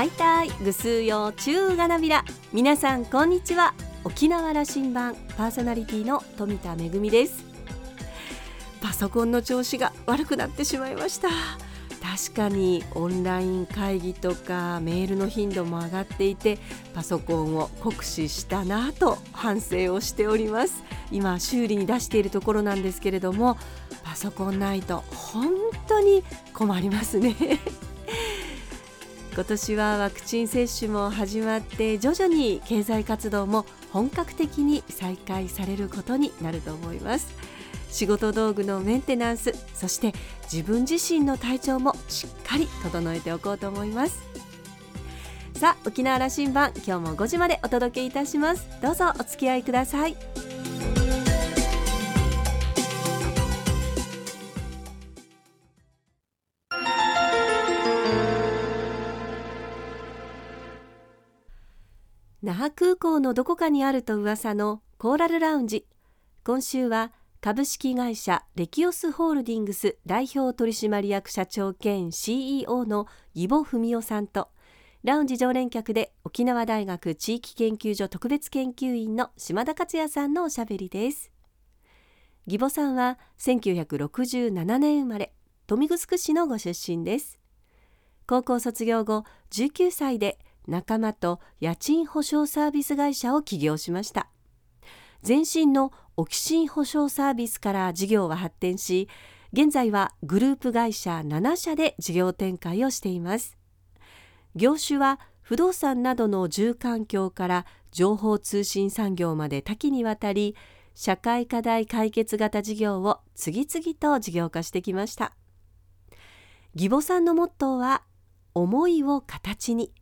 はいたいぐすうよ中がなびら。皆さんこんにちは。沖縄羅針盤パーソナリティの富田恵です。パソコンの調子が悪くなってしまいました。確かにオンライン会議とかメールの頻度も上がっていてパソコンを酷使したなと反省をしております。今修理に出しているところなんですけれどもパソコンないと本当に困りますね。今年はワクチン接種も始まって徐々に経済活動も本格的に再開されることになると思います。仕事道具のメンテナンスそして自分自身の体調もしっかり整えておこうと思います。さあ沖縄羅針盤今日も5時までお届けいたします。どうぞお付き合いください。那覇空港のどこかにあると噂のコーラルラウンジ今週は株式会社レキオスホールディングス代表取締役社長兼 CEO の義母文夫さんとラウンジ常連客で沖縄大学地域研究所特別研究員の島田克也さんのおしゃべりです。義母さんは1967年生まれ豊見城市のご出身です。高校卒業後19歳で仲間と家賃保証サービス会社を起業しました。前身のオキシン保証サービスから事業は発展し現在はグループ会社7社で事業展開をしています。業種は不動産などの住環境から情報通信産業まで多岐にわたり社会課題解決型事業を次々と事業化してきました。義母さんのモットーは思いを形に。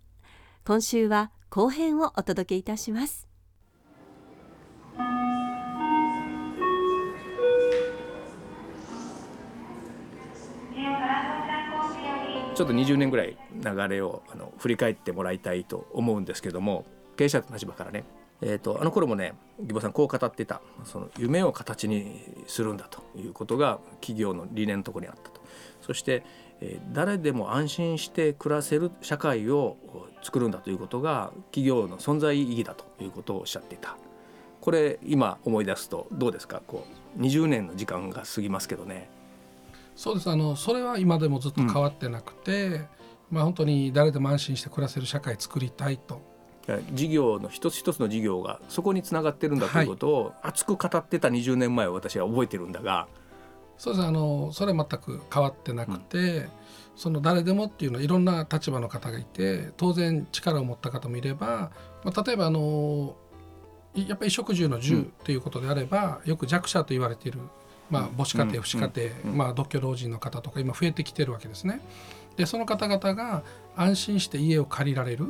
今週は後編をお届けいたします。ちょっと20年ぐらい流れをあの振り返ってもらいたいと思うんですけども経営者の立場からね、えーと、あの頃もね義母さんこう語ってたその夢を形にするんだということが企業の理念のとこにあったと。そして誰でも安心して暮らせる社会を作るんだということが企業の存在意義だということをおっしゃっていた。これ今思い出すとどうですか？こう20年の時間が過ぎますけどね。そうです。あのそれは今でもずっと変わってなくて、うん、まあ本当に誰でも安心して暮らせる社会作りたいと。事業の一つ一つの事業がそこにつながってるんだということを熱く語ってた20年前を私は覚えてるんだが、そうですあのそれは全く変わってなくて、うん、その誰でもっていうのはいろんな立場の方がいて当然力を持った方もいれば、まあ、例えばあのやっぱり衣食住の住ということであれば、うん、よく弱者と言われている、まあ、母子家庭、父子家庭、まあ、独居老人の方とか今増えてきてるわけですね。でその方々が安心して家を借りられる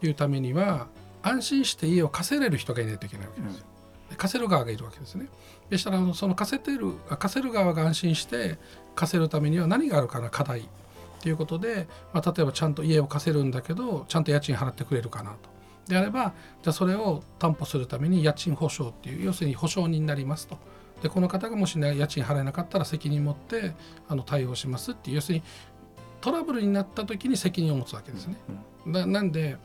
というためには安心して家を貸せれる人がいないといけないわけです。よ。貸せる側がいるわけですね。でしたらその貸せてる貸せる側が安心して貸せるためには何があるかな課題ということで、まあ、例えばちゃんと家を貸せるんだけどちゃんと家賃払ってくれるかなと。であればじゃあそれを担保するために家賃保証っていう要するに保証人になりますと。でこの方がもし、ね、家賃払えなかったら責任持ってあの対応しますっていう要するにトラブルになった時に責任を持つわけですね。ななんで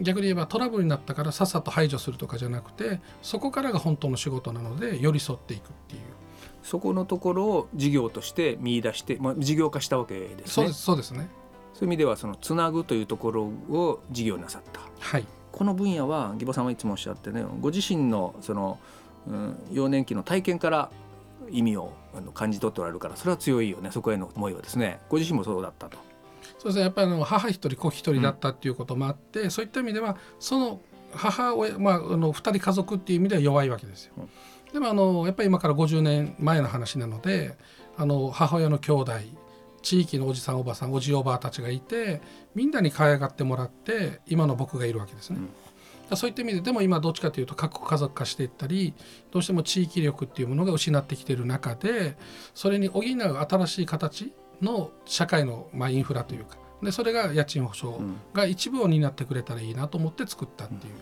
逆に言えばトラブルになったからさっさと排除するとかじゃなくてそこからが本当の仕事なので寄り添っていくっていう。そこのところを事業として見出して、まあ、事業化したわけですね。そうですそうですね。そういう意味ではそのつなぐというところを事業なさった、はい、この分野は義母さんはいつもおっしゃってねご自身のその、うん、幼年期の体験から意味を感じ取っておられるからそれは強いよね。そこへの思いはですねご自身もそうだったと。そうですねやっぱりあの母一人子一人だったっていうこともあって、うん、そういった意味ではその母親、まあ、あの2人家族っていう意味では弱いわけですよ。うん、でもあのやっぱり今から50年前の話なのであの母親の兄弟地域のおじさんおばさんおじおばあたちがいてみんなに可愛がってもらって今の僕がいるわけですね。うん、そういった意味ででも今どっちかというと各家族化していったりどうしても地域力っていうものが失ってきている中でそれに補う新しい形の社会の、まあ、インフラというかでそれが家賃保証が一部を担ってくれたらいいなと思って作ったっていう。うん、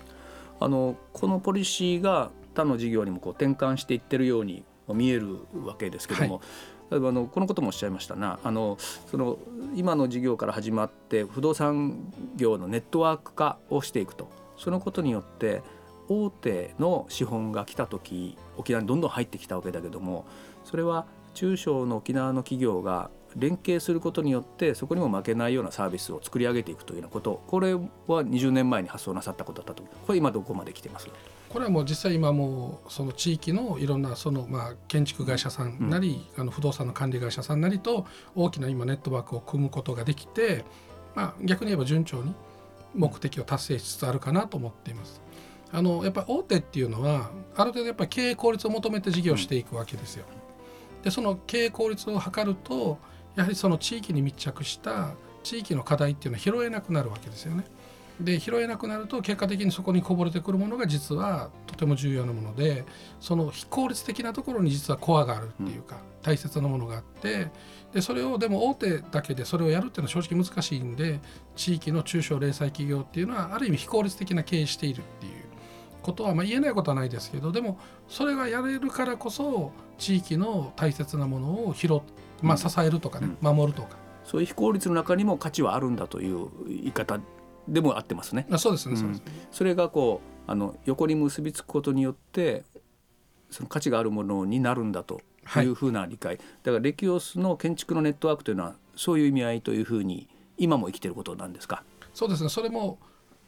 あのこのポリシーが他の事業にもこう転換していってるように見えるわけですけども、はい、例えばあのこのこともおっしゃいましたな。あのその今の事業から始まって不動産業のネットワーク化をしていくと。そのことによって大手の資本が来た時沖縄にどんどん入ってきたわけだけどもそれは中小の沖縄の企業が連携することによってそこにも負けないようなサービスを作り上げていくというようなことこれは20年前に発想なさったことだったとこれ今どこまで来てます？これはもう実際今もうその地域のいろんなそのまあ建築会社さんなり、あの不動産の管理会社さんなりと大きな今ネットワークを組むことができて、まあ、逆に言えば順調に目的を達成しつつあるかなと思っています。あのやっぱ大手っていうのはある程度やっぱ経営効率を求めて事業していくわけですよ。でその経営効率を図るとやはりその地域に密着した地域の課題っていうのは拾えなくなるわけですよね。で拾えなくなると結果的にそこにこぼれてくるものが実はとても重要なものでその非効率的なところに実はコアがあるっていうか、大切なものがあってでそれをでも大手だけでそれをやるっていうのは正直難しいんで地域の中小零細企業っていうのはある意味非効率的な経営しているっていうことはまあ言えないことはないですけどでもそれがやれるからこそ地域の大切なものを拾、まあ、支えるとかね、うん、守るとか。そういう非効率の中にも価値はあるんだという言い方でも合ってますね。あそうですね、うん、それがこうあの横に結びつくことによってその価値があるものになるんだというふうな理解、はい、だからレキオスの建築のネットワークというのはそういう意味合いというふうに今も生きていることなんですか？そうですね。それも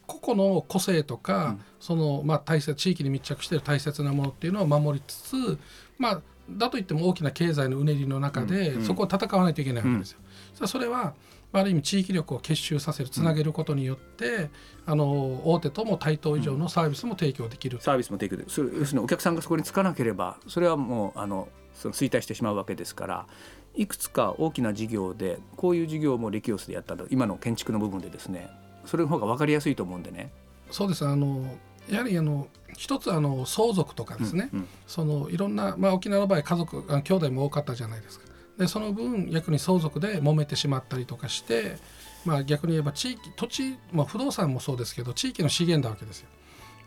個々の個性とか、うん、そのまあ大切地域に密着している大切なものっていうのを守りつつまあだといっても大きな経済のうねりの中で、そこを戦わないといけないわけですよ。うん、それはある意味地域力を結集させるつなげることによって、あの大手とも対等以上のサービスも提供できる、サービスも提供できる。要するにお客さんがそこにつかなければそれはもうあのその衰退してしまうわけですからいくつか大きな事業でこういう事業もレキオスでやったと今の建築の部分でですねそれの方が分かりやすいと思うんでね。そうですあのやはりあの一つあの相続とかですね、うんうん、そのいろんな、まあ、沖縄の場合家族兄弟も多かったじゃないですか。でその分逆に相続で揉めてしまったりとかして、まあ、逆に言えば地域土地、まあ、不動産もそうですけど地域の資源なわけですよ。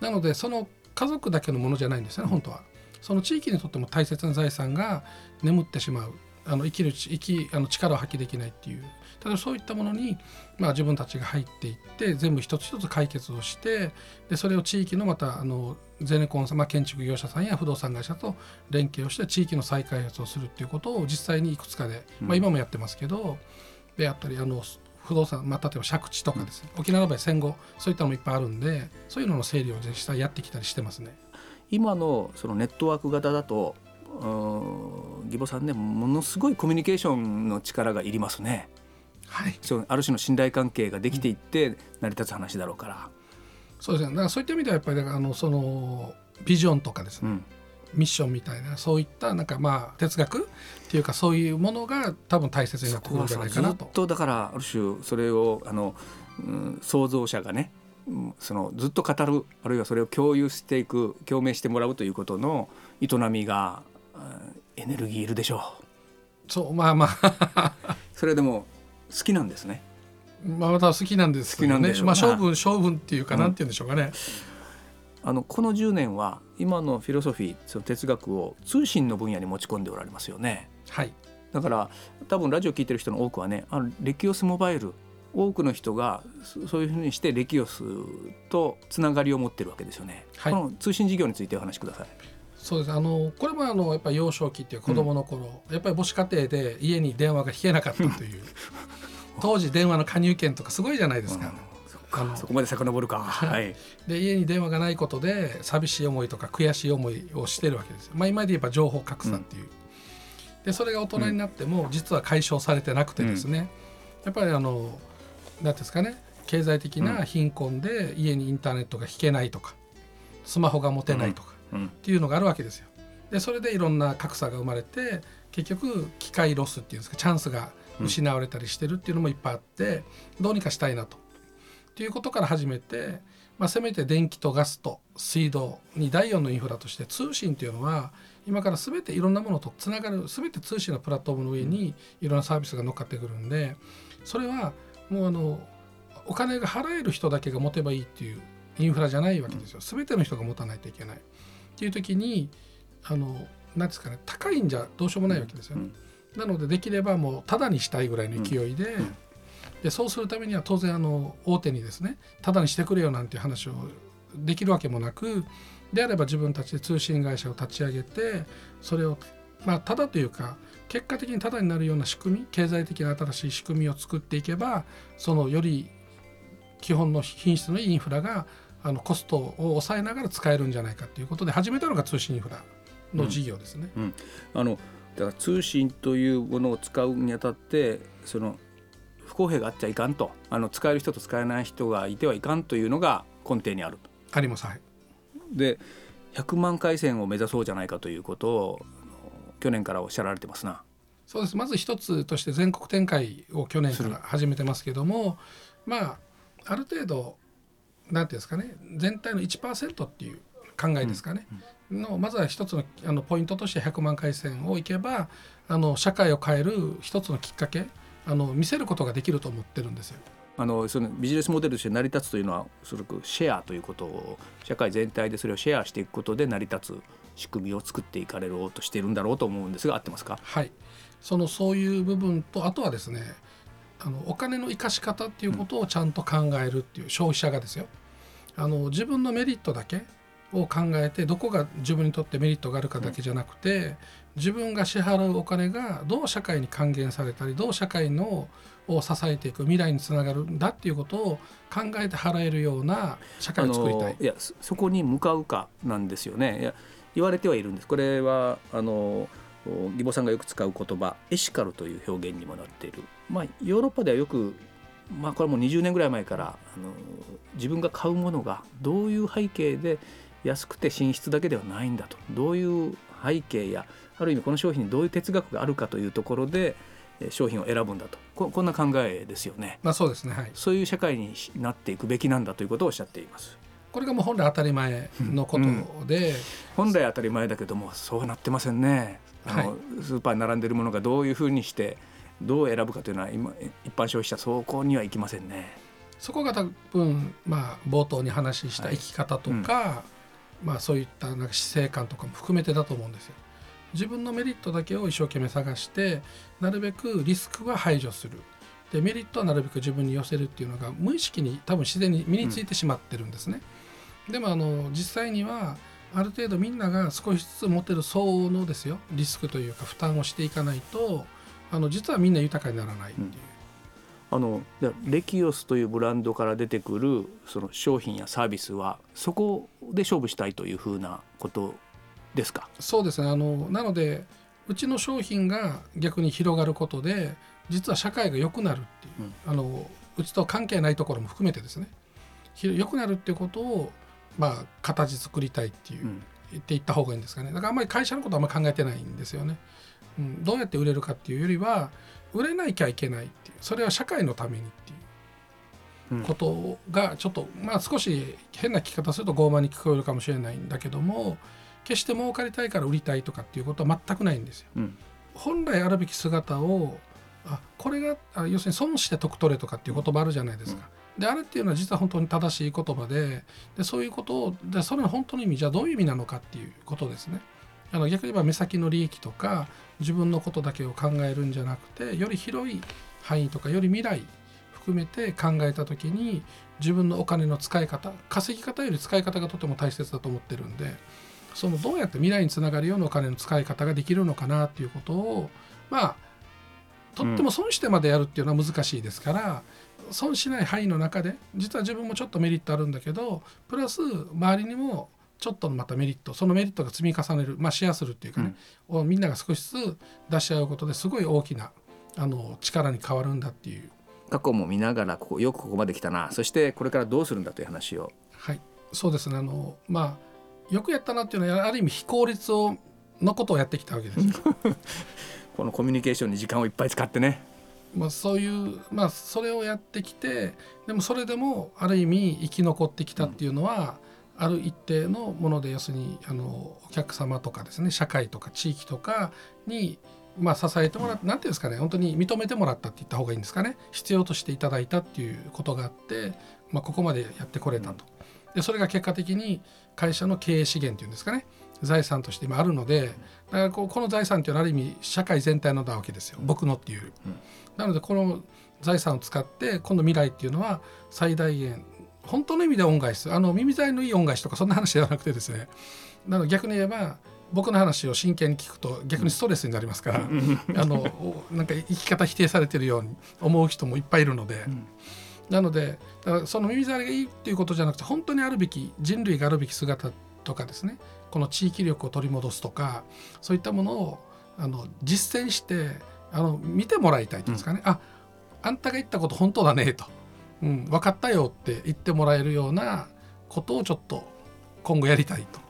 なのでその家族だけのものじゃないんですね本当は。その地域にとっても大切な財産が眠ってしまうあの生きる生きあの力を発揮できないっていうただそういったものに、まあ、自分たちが入っていって全部一つ一つ解決をしてでそれを地域のまたあのゼネコンさん、まあ、建築業者さんや不動産会社と連携をして地域の再開発をするっていうことを実際にいくつかで、まあ、今もやってますけど、であったりあの不動産、まあ、例えば借地とかですね、沖縄の場合戦後そういったのもいっぱいあるんでそういうのの整理を実際やってきたりしてますね。今のそのネットワーク型だと義母さんねものすごいコミュニケーションの力がいりますね。はい、そうある種の信頼関係ができていって成り立つ話だろうから。そうですねだからそういった意味ではやっぱりあのそのビジョンとかですね、うん、ミッションみたいなそういったなんかまあ哲学っていうかそういうものが多分大切になってくるんじゃないかなと。ずっとだからある種それをあの、うん、創造者がねそのずっと語るあるいはそれを共有していく共鳴してもらうということの営みがエネルギーいるでしょう。そうまあまあ それでも好きなんですね。まあ、また好きなんですけどね、まあ、勝負勝負っていうか、なんて言うんでしょうかね。あのこの10年は今のフィロソフィーその哲学を通信の分野に持ち込んでおられますよね。はい、だから多分ラジオ聞いてる人の多くはねあのレキオスモバイル多くの人がそういうふうにしてレキオスとつながりを持ってるわけですよね。はい、この通信事業についてお話しください。そうですあのこれもあのやっぱり幼少期っていう子供の頃、うん、やっぱり母子家庭で家に電話が引けなかったという 当時電話の加入券とかすごいじゃないですか。うん、そこまで遡るか、はい、で家に電話がないことで寂しい思いとか悔しい思いをしてるわけですまあ、今で言えば情報格差っていう、うん、でそれが大人になっても実は解消されてなくてですね、やっぱりあの何ですかね。経済的な貧困で家にインターネットが引けないとかスマホが持てないとか、っていうのがあるわけですよ。でそれでいろんな格差が生まれて結局機械ロスっていうんですかチャンスが失われたりしてるっていうのもいっぱいあってどうにかしたいなと。っていうことから始めて、まあ、せめて電気とガスと水道に第4のインフラとして通信っていうのは今から全ていろんなものとつながる全て通信のプラットフォームの上にいろんなサービスが乗っかってくるんでそれはもうあのお金が払える人だけが持てばいいっていうインフラじゃないわけですよ全ての人が持たないといけない。っていう時にあの何ですかね高いんじゃどうしようもないわけですよね。なのでできればもうタダにしたいぐらいの勢いで,、でそうするためには当然あの大手にですねタダにしてくれよなんていう話をできるわけもなくであれば自分たちで通信会社を立ち上げてそれをまあただというか結果的にタダになるような仕組み経済的な新しい仕組みを作っていけばそのより基本の品質のいいインフラがあのコストを抑えながら使えるんじゃないかということで始めたのが通信インフラの事業ですね。うん、あのだから通信というものを使うにあたってその不公平があっちゃいかんと。あの使える人と使えない人がいてはいかんというのが根底にあると。あります、はい、で100万回線を目指そうじゃないかということを去年からおっしゃられてますな。そうです。まず一つとして全国展開を去年から始めてますけどもまあある程度なんていうんですかね全体の1%っていう考えですかね、のまずは一つのあのポイントとして100万回線をいけばあの社会を変える一つのきっかけあの見せることができると思ってるんですよ。あのそのビジネスモデルとして成り立つというのはすごくシェアということを社会全体でそれをシェアしていくことで成り立つ仕組みを作っていかれようとしているんだろうと思うんですが合ってますか？はい。そのそういう部分とあとはですねあのお金の生かし方っていうことをちゃんと考えるっていう消費者がですよ。あの自分のメリットだけを考えてどこが自分にとってメリットがあるかだけじゃなくて自分が支払うお金がどう社会に還元されたりどう社会のを支えていく未来につながるんだっていうことを考えて払えるような社会を作りたい。いやそこに向かうかなんですよね。いや言われてはいるんです。これはあの義母さんがよく使う言葉エシカルという表現にもなっている。まあヨーロッパではよくまあこれも20年ぐらい前からあの自分が買うものがどういう背景で安くて品質だけではないんだと。どういう背景やある意味この商品にどういう哲学があるかというところで商品を選ぶんだと。ここんな考えですよね。まあそうですね、はい、そういう社会になっていくべきなんだということをおっしゃっています。これがもう本来当たり前のことで、うん、本来当たり前だけどもそうなってませんね。あの、はい、スーパーに並んでいるものがどういうふうにしてどう選ぶかというのは今一般消費者そこにはいきませんね。そこが多分まあ冒頭に話した生き方とか、はいうん、まあそういったなんか死生観とかも含めてだと思うんですよ。自分のメリットだけを一生懸命探してなるべくリスクは排除するでメリットはなるべく自分に寄せるっていうのが無意識に多分自然に身についてしまってるんですね。うん、でもあの実際にはある程度みんなが少しずつ持てる相応のですよリスクというか負担をしていかないとあの実はみんな豊かにならないっていう。うんあのレキオスというブランドから出てくるその商品やサービスはそこで勝負したいというふうなことですか？そうですね。あのなのでうちの商品が逆に広がることで実は社会が良くなるっていう、うん、あのうちと関係ないところも含めてですね。良くなるっていうことをまあ形作りたいっていう、うん、言っていった方がいいんですかね。だからあんまり会社のことはあんまり考えてないんですよね、うん、どうやって売れるかっていうよりは売れなきゃいけないっていうそれは社会のためにっていうことがちょっとまあ少し変な聞き方すると傲慢に聞こえるかもしれないんだけども決して儲かりたいから売りたいとかっていうことは全くないんですよ。うん、本来あるべき姿をあこれがあ要するに損して得取れとかっていう言葉あるじゃないですか。うん、であれっていうのは実は本当に正しい言葉ででそういうことをでそれの本当の意味じゃあどういう意味なのかっていうことですね。あの逆に言えば目先の利益とか自分のことだけを考えるんじゃなくてより広い範囲とかより未来含めて考えた時に自分のお金の使い方稼ぎ方より使い方がとても大切だと思ってるんでそのどうやって未来につながるようなお金の使い方ができるのかなっていうことをまあとっても損してまでやるっていうのは難しいですから、うん、損しない範囲の中で実は自分もちょっとメリットあるんだけどプラス周りにもちょっとまたメリットそのメリットが積み重ねる、まあ、シェアするっていうかね、うん、みんなが少しずつ出し合うことですごい大きなあの力に変わるんだっていう。過去も見ながらここよくここまで来たな。そしてこれからどうするんだという話を。はい。そうですね。あのまあよくやったなっていうのはある意味非効率をのことをやってきたわけです。このコミュニケーションに時間をいっぱい使ってね。まあ、そういうまあそれをやってきてでもそれでもある意味生き残ってきたっていうのは、ある一定のもので要するにあのお客様とかですね社会とか地域とかにまあ、支えてもらって、なんていうんですかね本当に認めてもらったって言った方がいいんですかね。必要としていただいたっていうことがあって、まあ、ここまでやってこれたと。でそれが結果的に会社の経営資源っていうんですかね財産として今あるのでだからこうこの財産っていうのはある意味社会全体のなわけですよ。僕のっていう、うん、なのでこの財産を使って今度未来っていうのは最大限本当の意味で恩返しあの耳障りのいい恩返しとかそんな話ではなくてですねなので逆に言えば僕の話を真剣に聞くと逆にストレスになりますから、あのなんか生き方否定されてるように思う人もいっぱいいるので、うん、なのでその耳障りがいいっていうことじゃなくて本当にあるべき人類があるべき姿とかですねこの地域力を取り戻すとかそういったものをあの実践してあの見てもらいたいというんですかね、うん、ああんたが言ったこと本当だねと、うん、分かったよって言ってもらえるようなことをちょっと今後やりたいと。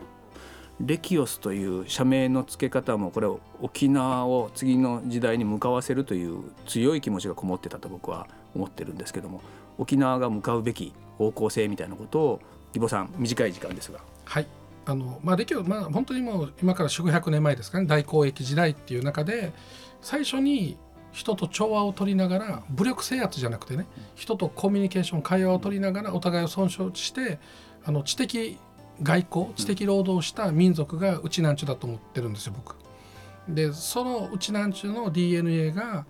レキオスという社名の付け方もこれを沖縄を次の時代に向かわせるという強い気持ちがこもってたと僕は思ってるんですけども沖縄が向かうべき方向性みたいなことを義母さん短い時間ですが。はいあのまあ、歴オ、まあ、本当にもう今から4 5 0年前ですかね大交易時代っていう中で最初に人と調和を取りながら武力制圧じゃなくてね人とコミュニケーション会話を取りながらお互いを尊重してあの知的外交知的労働をした民族がうちなんちゅだと思ってるんですよ僕。でそのうちなんちゅの DNA が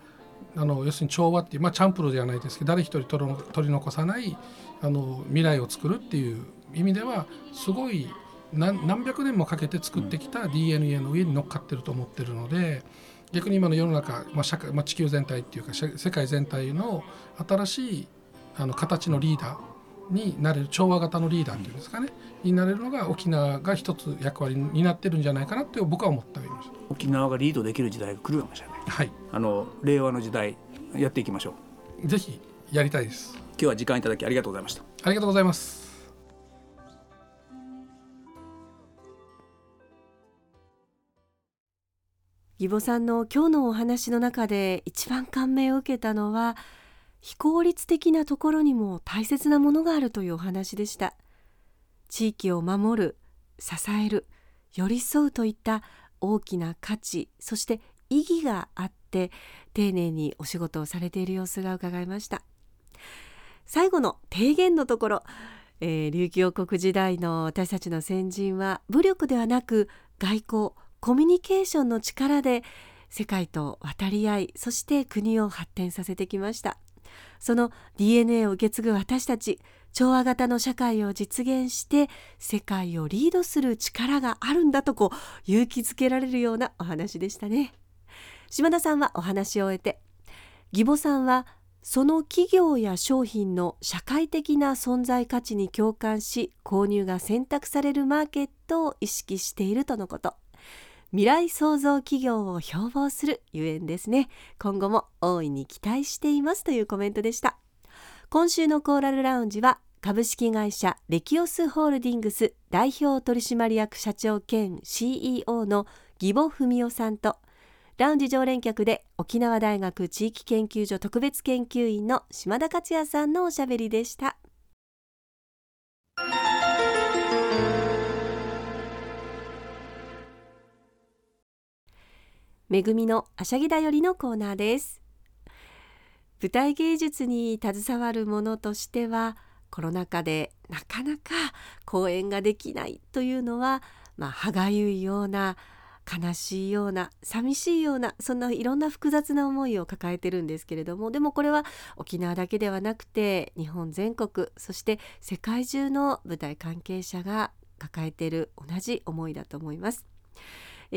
あの要するに調和っていうまあチャンプルではないですけど誰一人取り残さないあの未来を作るっていう意味ではすごい何百年もかけて作ってきた DNA の上に乗っかってると思ってるので逆に今の世の中、まあ社会まあ、地球全体っていうか世界全体の新しいあの形のリーダーになれる調和型のリーダーっていうんですかね、になれるのが沖縄が一つ役割になってるんじゃないかなって僕は思っております。沖縄がリードできる時代が来るかもしれない、はい、あの令和の時代やっていきましょう。ぜひやりたいです。今日は時間いただきありがとうございました。ありがとうございます義母さんの今日のお話の中で一番感銘を受けたのは非効率的なところにも大切なものがあるというお話でした。地域を守る支える寄り添うといった大きな価値そして意義があって丁寧にお仕事をされている様子が伺いました。最後の提言のところ、えー、琉球王国時代の私たちの先人は武力ではなく外交コミュニケーションの力で世界と渡り合いそして国を発展させてきました。その DNA を受け継ぐ私たち調和型の社会を実現して世界をリードする力があるんだとこう勇気づけられるようなお話でしたね。島田さんはお話を終えて義母さんはその企業や商品の社会的な存在価値に共感し購入が選択されるマーケットを意識しているとのこと。未来創造企業を標榜するゆえんですね今後も大いに期待していますというコメントでした今週のコーラルラウンジは株式会社レキオスホールディングス代表取締役社長兼 CEO の義母文夫さんとラウンジ常連客で沖縄大学地域研究所特別研究員の島田克也さんのおしゃべりでした。めぐみのあしゃぎだよりのコーナーです舞台芸術に携わるものとしてはコロナ禍でなかなか公演ができないというのはまあ歯がゆいような悲しいような寂しいようなそんないろんな複雑な思いを抱えてるんですけれどもでもこれは沖縄だけではなくて日本全国そして世界中の舞台関係者が抱えている同じ思いだと思います。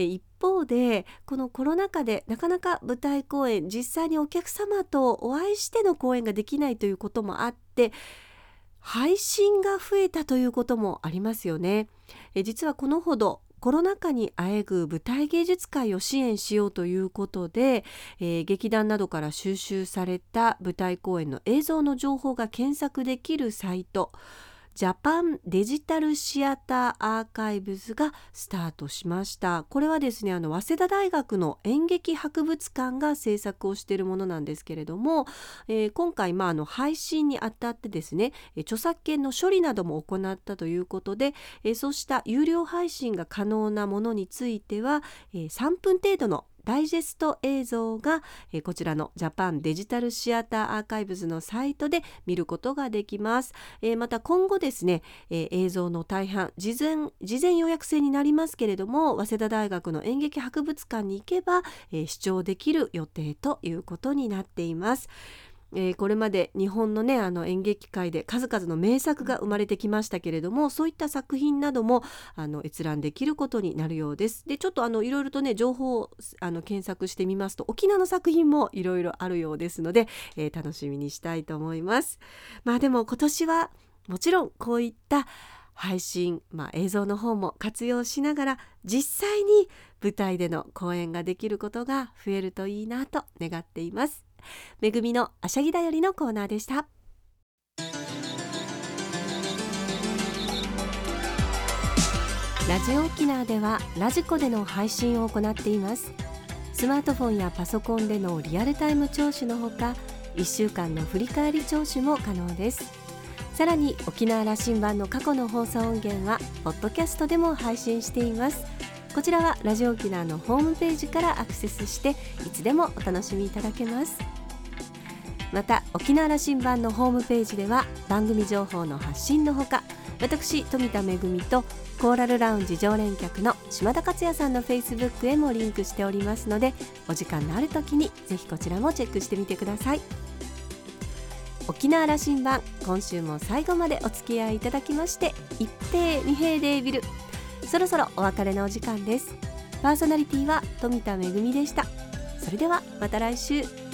一方でこのコロナ禍でなかなか舞台公演実際にお客様とお会いしての公演ができないということもあって配信が増えたということもありますよね。え実はこのほどコロナ禍にあえぐ舞台芸術界を支援しようということで、えー、劇団などから収集された舞台公演の映像の情報が検索できるサイトジャパンデジタルシアターアーカイブズがスタートしました。これはですねあの早稲田大学の演劇博物館が制作をしているものなんですけれども、えー、今回まああの配信にあたってですね著作権の処理なども行ったということで、えー、そうした有料配信が可能なものについては、えー、3分程度のダイジェスト映像が、えー、こちらのジャパンデジタルシアターアーカイブズのサイトで見ることができます、えー、また今後ですね、えー、映像の大半事前事前予約制になりますけれども早稲田大学の演劇博物館に行けば、えー、視聴できる予定ということになっています。えー、これまで日本のねあの演劇界で数々の名作が生まれてきましたけれどもそういった作品などもあの閲覧できることになるようです。でちょっとあのいろいろとね情報をあの検索してみますと沖縄の作品もいろいろあるようですので、えー、楽しみにしたいと思います。まあでも今年はもちろんこういった配信、まあ、映像の方も活用しながら実際に舞台での公演ができることが増えるといいなと願っています。めぐみのあしゃぎだよりのコーナーでした。ラジオ沖縄ではラジコでの配信を行っています。スマートフォンやパソコンでのリアルタイム聴取のほか1週間の振り返り聴取も可能です。さらに沖縄羅針盤の過去の放送音源はポッドキャストでも配信しています。こちらはラジオ沖縄のホームページからアクセスしていつでもお楽しみいただけます。また沖縄羅針盤のホームページでは番組情報の発信のほか私富田恵とコーラルラウンジ常連客の島田克也さんのフェイスブックへもリンクしておりますのでお時間のある時にぜひこちらもチェックしてみてください。沖縄羅針盤今週も最後までお付き合いいただきまして一平二平デービル。そろそろお別れのお時間です。パーソナリティは富田恵でした。それではまた来週。